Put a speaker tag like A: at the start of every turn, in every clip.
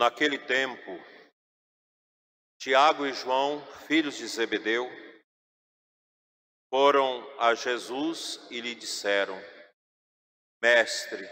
A: Naquele tempo, Tiago e João, filhos de Zebedeu, foram a Jesus e lhe disseram: Mestre,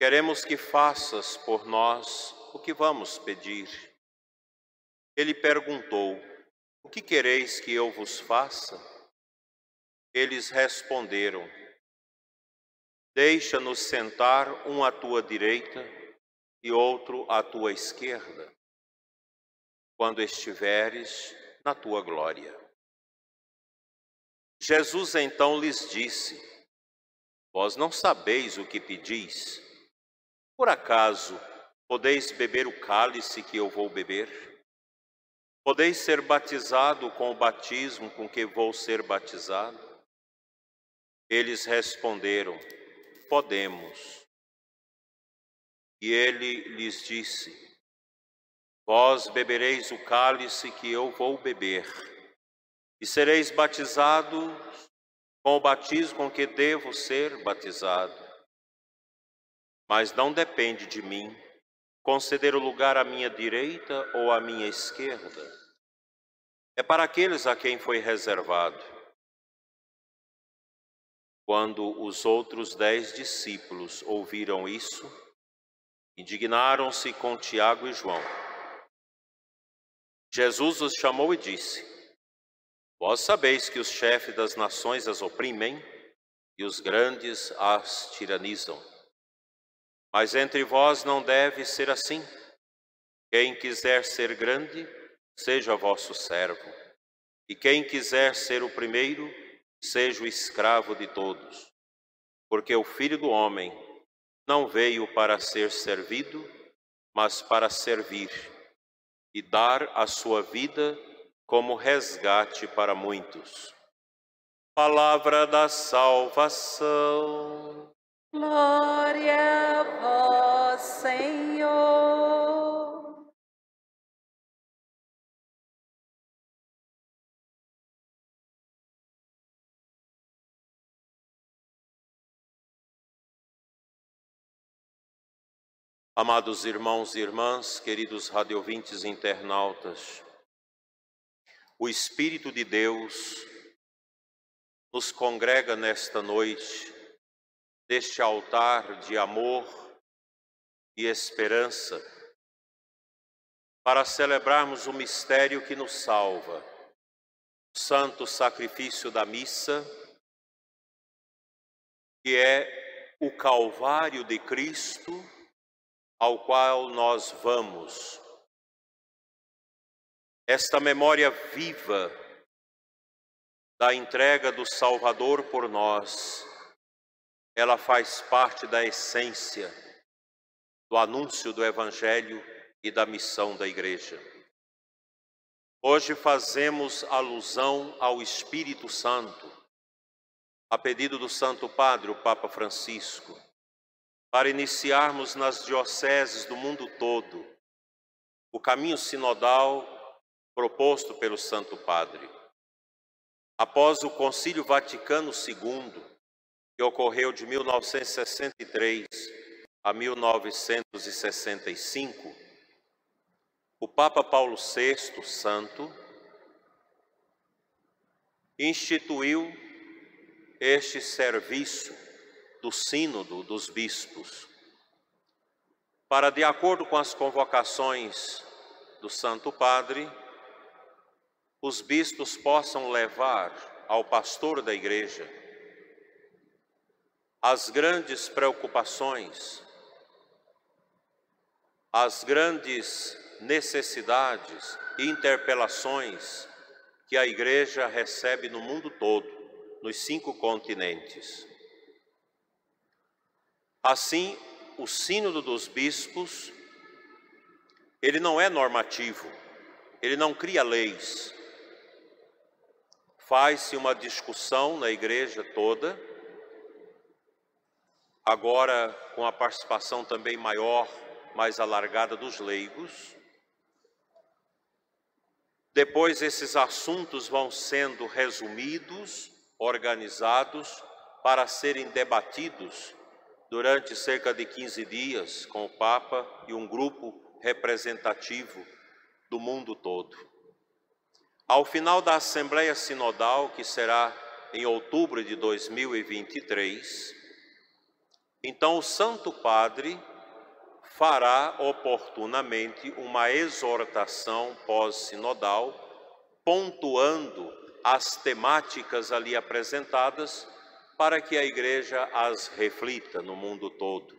A: queremos que faças por nós o que vamos pedir. Ele perguntou: O que quereis que eu vos faça? Eles responderam: Deixa-nos sentar um à tua direita e outro à tua esquerda, quando estiveres na tua glória. Jesus então lhes disse: Vós não sabeis o que pedis. Por acaso podeis beber o cálice que eu vou beber? Podeis ser batizado com o batismo com que vou ser batizado? Eles responderam: Podemos. E ele lhes disse: Vós bebereis o cálice que eu vou beber, e sereis batizados com o batismo com que devo ser batizado. Mas não depende de mim conceder o lugar à minha direita ou à minha esquerda. É para aqueles a quem foi reservado. Quando os outros dez discípulos ouviram isso, Indignaram-se com Tiago e João. Jesus os chamou e disse: Vós sabeis que os chefes das nações as oprimem e os grandes as tiranizam. Mas entre vós não deve ser assim. Quem quiser ser grande, seja vosso servo. E quem quiser ser o primeiro, seja o escravo de todos. Porque o filho do homem não veio para ser servido, mas para servir e dar a sua vida como resgate para muitos. Palavra da salvação.
B: Glória a vós, Senhor.
A: Amados irmãos e irmãs, queridos radiovintes internautas, o Espírito de Deus nos congrega nesta noite, deste altar de amor e esperança, para celebrarmos o mistério que nos salva, o santo sacrifício da missa, que é o Calvário de Cristo ao qual nós vamos. Esta memória viva da entrega do Salvador por nós, ela faz parte da essência do anúncio do Evangelho e da missão da Igreja. Hoje fazemos alusão ao Espírito Santo, a pedido do Santo Padre, o Papa Francisco para iniciarmos nas dioceses do mundo todo o caminho sinodal proposto pelo Santo Padre. Após o Concílio Vaticano II, que ocorreu de 1963 a 1965, o Papa Paulo VI, Santo, instituiu este serviço do Sínodo dos Bispos, para, de acordo com as convocações do Santo Padre, os bispos possam levar ao pastor da igreja as grandes preocupações, as grandes necessidades e interpelações que a igreja recebe no mundo todo, nos cinco continentes. Assim, o Sínodo dos Bispos, ele não é normativo, ele não cria leis. Faz-se uma discussão na igreja toda, agora com a participação também maior, mais alargada dos leigos. Depois esses assuntos vão sendo resumidos, organizados para serem debatidos durante cerca de 15 dias com o Papa e um grupo representativo do mundo todo. Ao final da Assembleia Sinodal, que será em outubro de 2023, então o Santo Padre fará oportunamente uma exortação pós-sinodal, pontuando as temáticas ali apresentadas para que a igreja as reflita no mundo todo.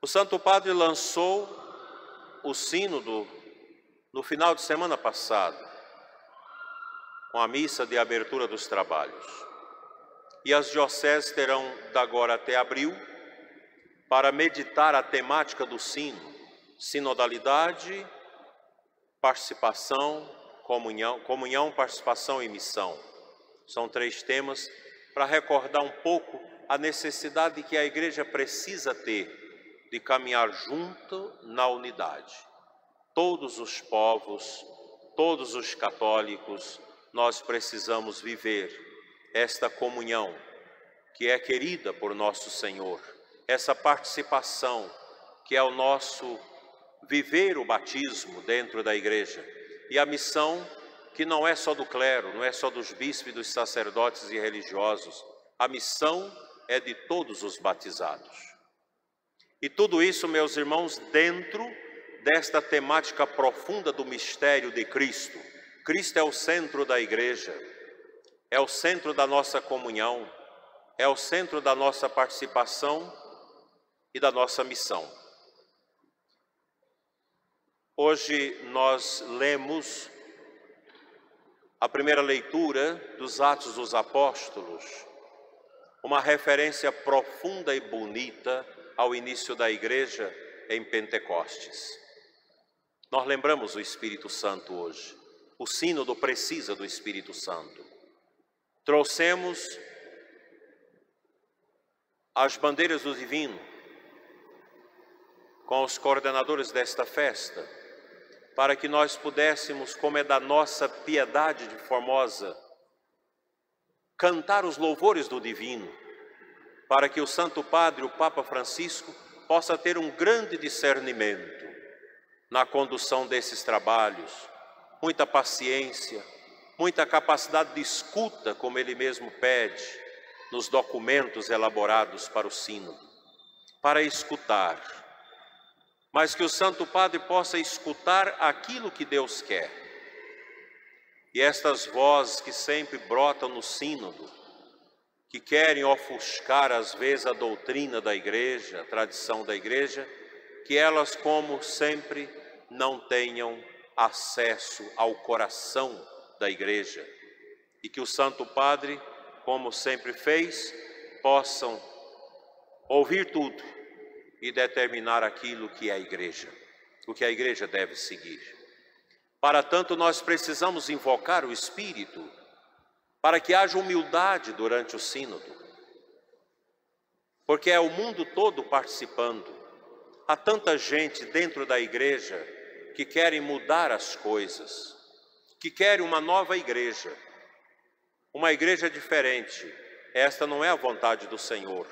A: O Santo Padre lançou o sínodo no final de semana passado, com a missa de abertura dos trabalhos. E as dioceses terão da agora até abril para meditar a temática do sino, sinodalidade, participação, comunhão, comunhão, participação e missão. São três temas para recordar um pouco a necessidade que a igreja precisa ter de caminhar junto na unidade. Todos os povos, todos os católicos, nós precisamos viver esta comunhão que é querida por nosso Senhor, essa participação que é o nosso viver o batismo dentro da igreja e a missão que não é só do clero, não é só dos bispos dos sacerdotes e religiosos, a missão é de todos os batizados. E tudo isso, meus irmãos, dentro desta temática profunda do mistério de Cristo. Cristo é o centro da igreja, é o centro da nossa comunhão, é o centro da nossa participação e da nossa missão. Hoje nós lemos a primeira leitura dos Atos dos Apóstolos, uma referência profunda e bonita ao início da igreja em Pentecostes. Nós lembramos o Espírito Santo hoje. O sínodo precisa do Espírito Santo. Trouxemos as bandeiras do divino com os coordenadores desta festa para que nós pudéssemos, como é da nossa piedade de Formosa, cantar os louvores do divino, para que o Santo Padre, o Papa Francisco, possa ter um grande discernimento na condução desses trabalhos, muita paciência, muita capacidade de escuta, como ele mesmo pede, nos documentos elaborados para o Sínodo, para escutar mas que o Santo Padre possa escutar aquilo que Deus quer. E estas vozes que sempre brotam no sínodo, que querem ofuscar às vezes a doutrina da igreja, a tradição da igreja, que elas, como sempre, não tenham acesso ao coração da igreja. E que o Santo Padre, como sempre fez, possam ouvir tudo e determinar aquilo que é a igreja, o que a igreja deve seguir. Para tanto, nós precisamos invocar o Espírito para que haja humildade durante o Sínodo, porque é o mundo todo participando. Há tanta gente dentro da igreja que querem mudar as coisas, que querem uma nova igreja, uma igreja diferente. Esta não é a vontade do Senhor.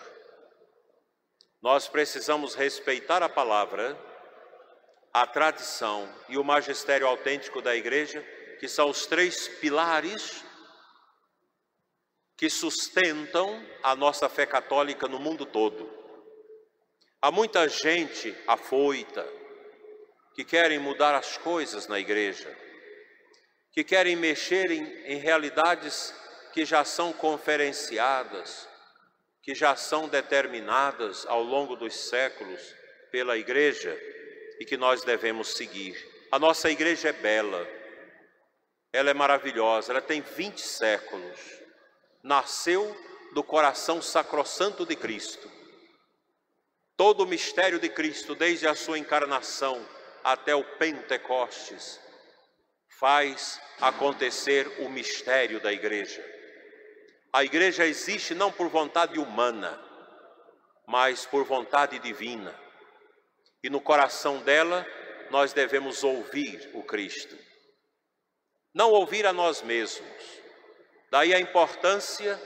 A: Nós precisamos respeitar a palavra, a tradição e o magistério autêntico da igreja, que são os três pilares que sustentam a nossa fé católica no mundo todo. Há muita gente afoita que querem mudar as coisas na igreja, que querem mexer em, em realidades que já são conferenciadas, que já são determinadas ao longo dos séculos pela igreja e que nós devemos seguir. A nossa igreja é bela, ela é maravilhosa, ela tem 20 séculos. Nasceu do coração sacrossanto de Cristo. Todo o mistério de Cristo, desde a sua encarnação até o Pentecostes, faz acontecer o mistério da igreja. A igreja existe não por vontade humana, mas por vontade divina. E no coração dela nós devemos ouvir o Cristo. Não ouvir a nós mesmos. Daí a importância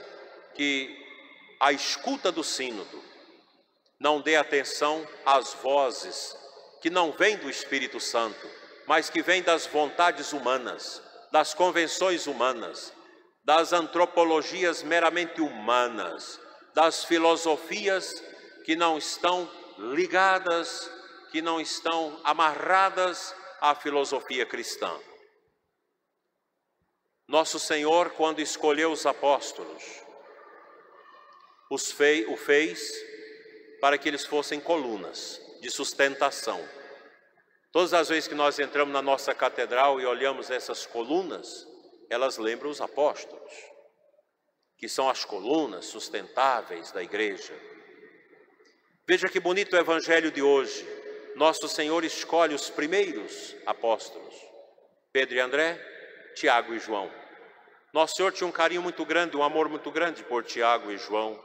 A: que a escuta do sínodo não dê atenção às vozes que não vêm do Espírito Santo, mas que vêm das vontades humanas, das convenções humanas, das antropologias meramente humanas, das filosofias que não estão ligadas, que não estão amarradas à filosofia cristã. Nosso Senhor, quando escolheu os apóstolos, os fei, o fez para que eles fossem colunas de sustentação. Todas as vezes que nós entramos na nossa catedral e olhamos essas colunas, elas lembram os apóstolos, que são as colunas sustentáveis da igreja. Veja que bonito o evangelho de hoje. Nosso Senhor escolhe os primeiros apóstolos: Pedro e André, Tiago e João. Nosso Senhor tinha um carinho muito grande, um amor muito grande por Tiago e João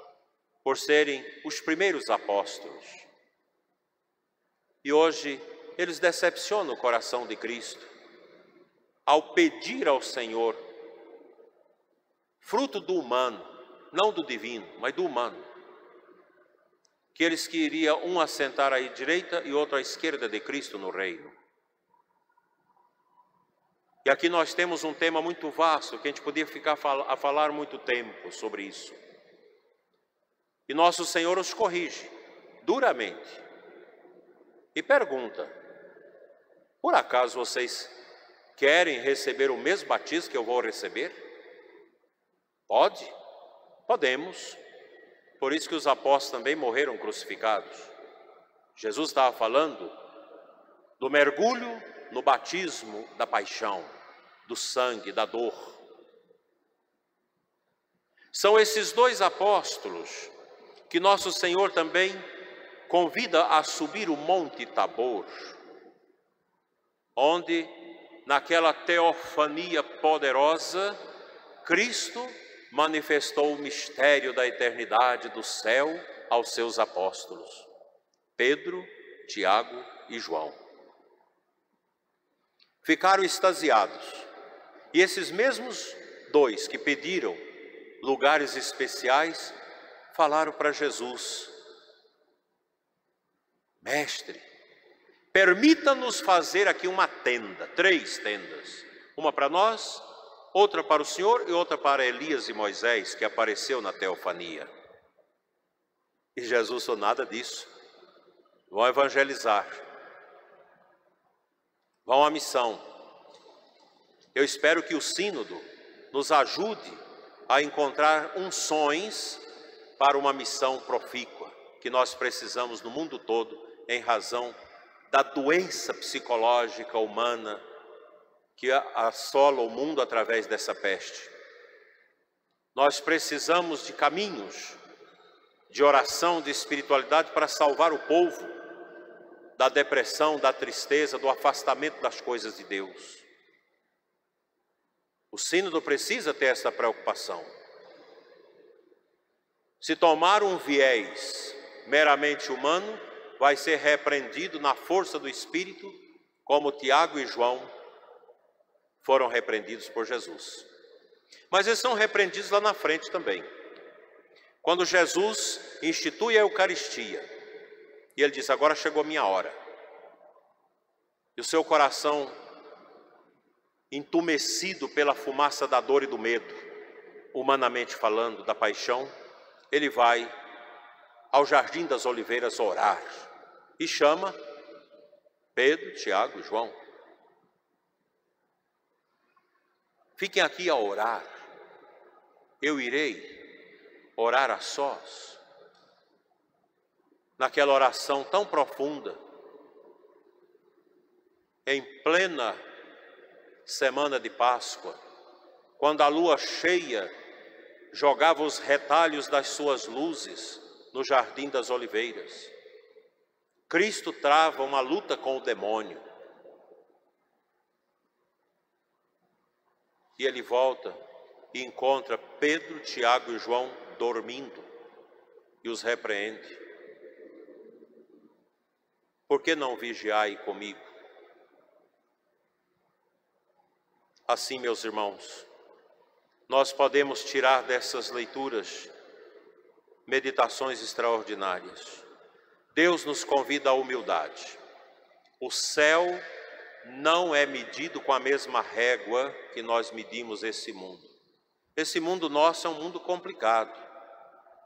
A: por serem os primeiros apóstolos. E hoje eles decepcionam o coração de Cristo ao pedir ao Senhor, fruto do humano, não do divino, mas do humano, que eles queriam um assentar à direita e outro à esquerda de Cristo no reino. E aqui nós temos um tema muito vasto que a gente podia ficar a falar muito tempo sobre isso. E nosso Senhor os corrige duramente. E pergunta: Por acaso vocês querem receber o mesmo batismo que eu vou receber? Pode? Podemos. Por isso que os apóstolos também morreram crucificados. Jesus estava falando do mergulho no batismo da paixão, do sangue, da dor. São esses dois apóstolos que nosso Senhor também convida a subir o Monte Tabor, onde, naquela teofania poderosa, Cristo manifestou o mistério da eternidade do céu aos seus apóstolos, Pedro, Tiago e João. Ficaram extasiados, e esses mesmos dois que pediram lugares especiais falaram para Jesus: Mestre, permita-nos fazer aqui uma tenda, três tendas, uma para nós, outra para o Senhor e outra para Elias e Moisés, que apareceu na teofania. E Jesus falou: nada disso, vão evangelizar, vão à missão. Eu espero que o Sínodo nos ajude a encontrar unções para uma missão profícua que nós precisamos no mundo todo em razão da doença psicológica humana que assola o mundo através dessa peste. Nós precisamos de caminhos de oração, de espiritualidade para salvar o povo da depressão, da tristeza, do afastamento das coisas de Deus. O sínodo precisa ter essa preocupação. Se tomar um viés meramente humano, vai ser repreendido na força do Espírito, como Tiago e João foram repreendidos por Jesus. Mas eles são repreendidos lá na frente também. Quando Jesus institui a Eucaristia, e ele diz: Agora chegou a minha hora. E o seu coração, entumecido pela fumaça da dor e do medo, humanamente falando, da paixão, ele vai ao Jardim das Oliveiras orar e chama Pedro, Tiago João. Fiquem aqui a orar. Eu irei orar a sós. Naquela oração tão profunda, em plena semana de Páscoa, quando a lua cheia jogava os retalhos das suas luzes no jardim das oliveiras. Cristo trava uma luta com o demônio. E ele volta e encontra Pedro, Tiago e João dormindo e os repreende. Por que não vigiai comigo? Assim, meus irmãos, nós podemos tirar dessas leituras meditações extraordinárias. Deus nos convida à humildade. O céu não é medido com a mesma régua que nós medimos esse mundo. Esse mundo nosso é um mundo complicado.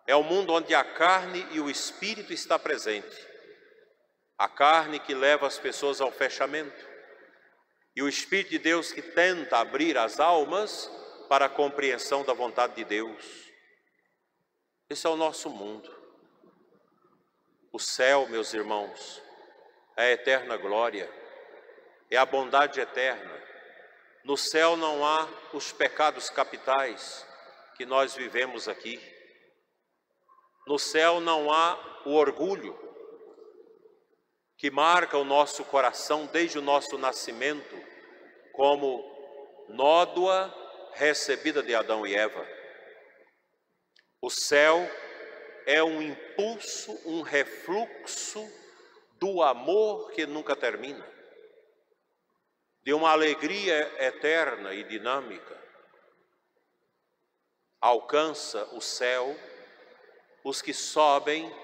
A: É um mundo onde a carne e o espírito está presente. A carne que leva as pessoas ao fechamento e o espírito de Deus que tenta abrir as almas para a compreensão da vontade de Deus. Esse é o nosso mundo. O céu, meus irmãos, é a eterna glória, é a bondade eterna. No céu não há os pecados capitais que nós vivemos aqui. No céu não há o orgulho que marca o nosso coração desde o nosso nascimento como nódoa recebida de Adão e Eva. O céu é um impulso, um refluxo do amor que nunca termina, de uma alegria eterna e dinâmica. Alcança o céu os que sobem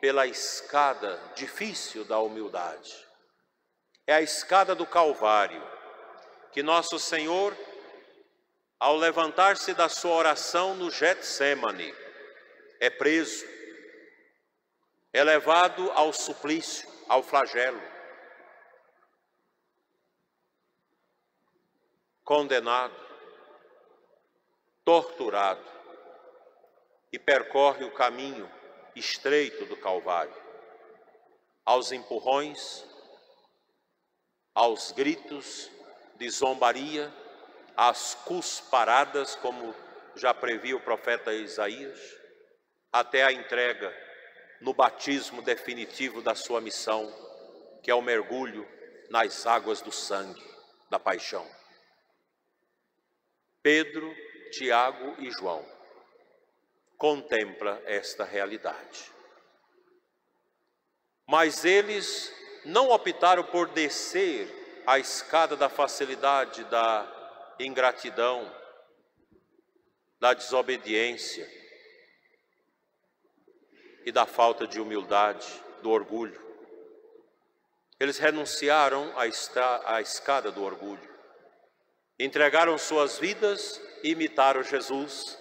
A: pela escada difícil da humildade. É a escada do Calvário, que nosso Senhor ao levantar-se da sua oração no Getsemane, é preso, é levado ao suplício, ao flagelo, condenado, torturado e percorre o caminho estreito do Calvário, aos empurrões, aos gritos de zombaria, às cusparadas, como já previa o profeta Isaías, até a entrega no batismo definitivo da sua missão, que é o mergulho nas águas do sangue da paixão. Pedro, Tiago e João contempla esta realidade. Mas eles não optaram por descer a escada da facilidade, da ingratidão, da desobediência e da falta de humildade, do orgulho. Eles renunciaram à, escada do orgulho, entregaram suas vidas e imitaram Jesus,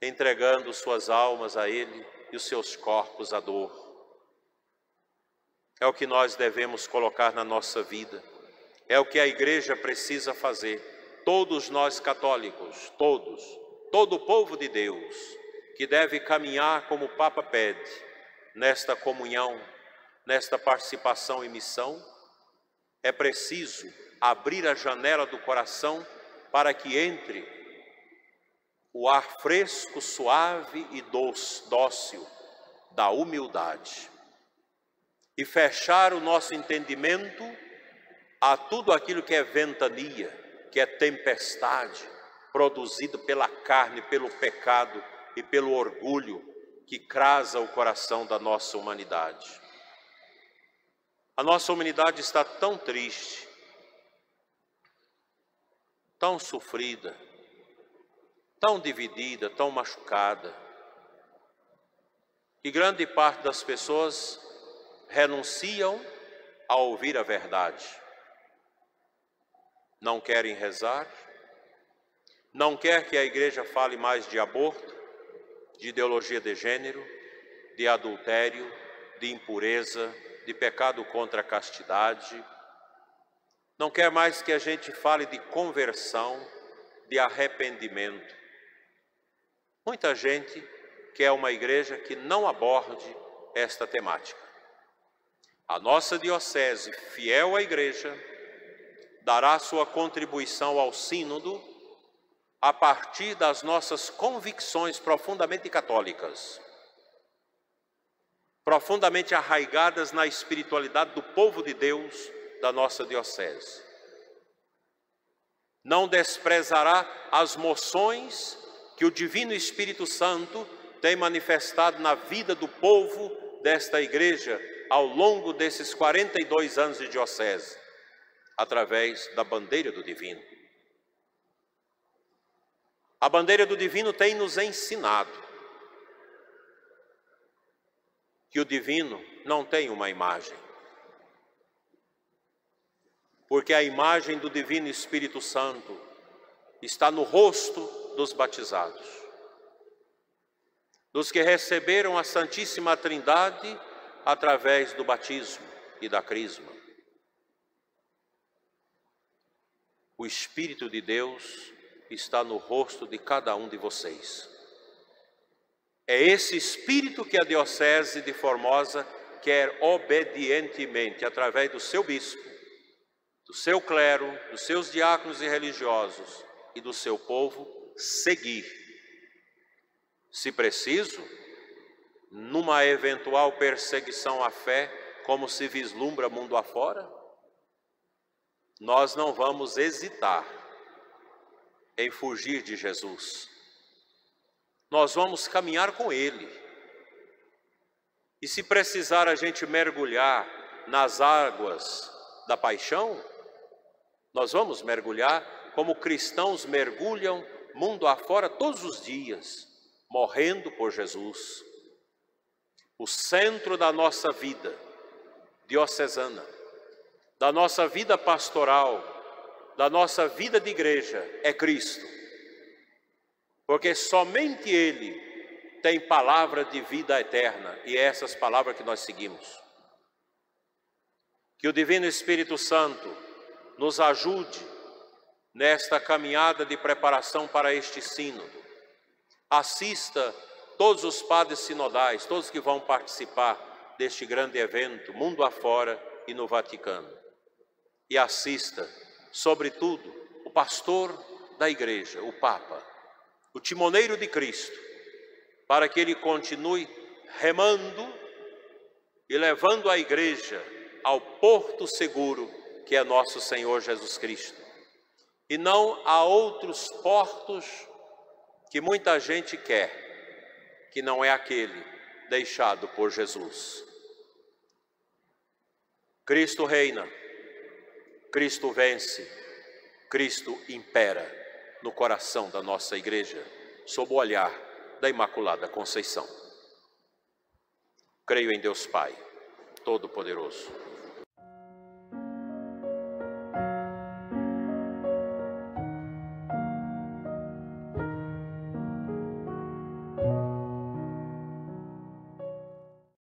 A: entregando suas almas a Ele e os seus corpos à dor. É o que nós devemos colocar na nossa vida, é o que a igreja precisa fazer todos nós católicos, todos, todo o povo de Deus, que deve caminhar como o Papa pede, nesta comunhão, nesta participação e missão, é preciso abrir a janela do coração para que entre o ar fresco, suave e doce, dócil da humildade e fechar o nosso entendimento a tudo aquilo que é ventania, que é tempestade produzida pela carne, pelo pecado e pelo orgulho que crasa o coração da nossa humanidade. A nossa humanidade está tão triste, tão sofrida, tão dividida, tão machucada, que grande parte das pessoas renunciam a ouvir a verdade não querem rezar, não quer que a igreja fale mais de aborto, de ideologia de gênero, de adultério, de impureza, de pecado contra a castidade. Não quer mais que a gente fale de conversão, de arrependimento. Muita gente quer uma igreja que não aborde esta temática. A nossa diocese, fiel à igreja, dará sua contribuição ao Sínodo, a partir das nossas convicções profundamente católicas, profundamente arraigadas na espiritualidade do povo de Deus da nossa Diocese. Não desprezará as moções que o Divino Espírito Santo tem manifestado na vida do povo desta igreja ao longo desses 42 anos de diocese, através da bandeira do Divino. A bandeira do Divino tem nos ensinado que o Divino não tem uma imagem, porque a imagem do Divino Espírito Santo está no rosto dos batizados, dos que receberam a Santíssima Trindade através do batismo e da crisma. O Espírito de Deus está no rosto de cada um de vocês. É esse Espírito que a Diocese de Formosa quer obedientemente, através do seu bispo, do seu clero, dos seus diáconos e religiosos e do seu povo, seguir. Se preciso, numa eventual perseguição à fé, como se vislumbra mundo afora, nós não vamos hesitar em fugir de Jesus. Nós vamos caminhar com Ele. E se precisar a gente mergulhar nas águas da paixão, nós vamos mergulhar como cristãos mergulham mundo afora todos os dias, morrendo por Jesus o centro da nossa vida diocesana, da nossa vida pastoral, da nossa vida de igreja é Cristo. Porque somente Ele tem palavra de vida eterna e é essas palavras que nós seguimos. Que o Divino Espírito Santo nos ajude nesta caminhada de preparação para este sínodo. Assista todos os padres sinodais, todos que vão participar deste grande evento, mundo afora e no Vaticano. E assista, sobretudo, o pastor da igreja, o Papa, o timoneiro de Cristo, para que ele continue remando e levando a igreja ao porto seguro que é nosso Senhor Jesus Cristo, e não a outros portos que muita gente quer que não é aquele deixado por Jesus. Cristo reina, Cristo vence, Cristo impera no coração da nossa igreja, sob o olhar da Imaculada Conceição. Creio em Deus Pai, Todo-Poderoso.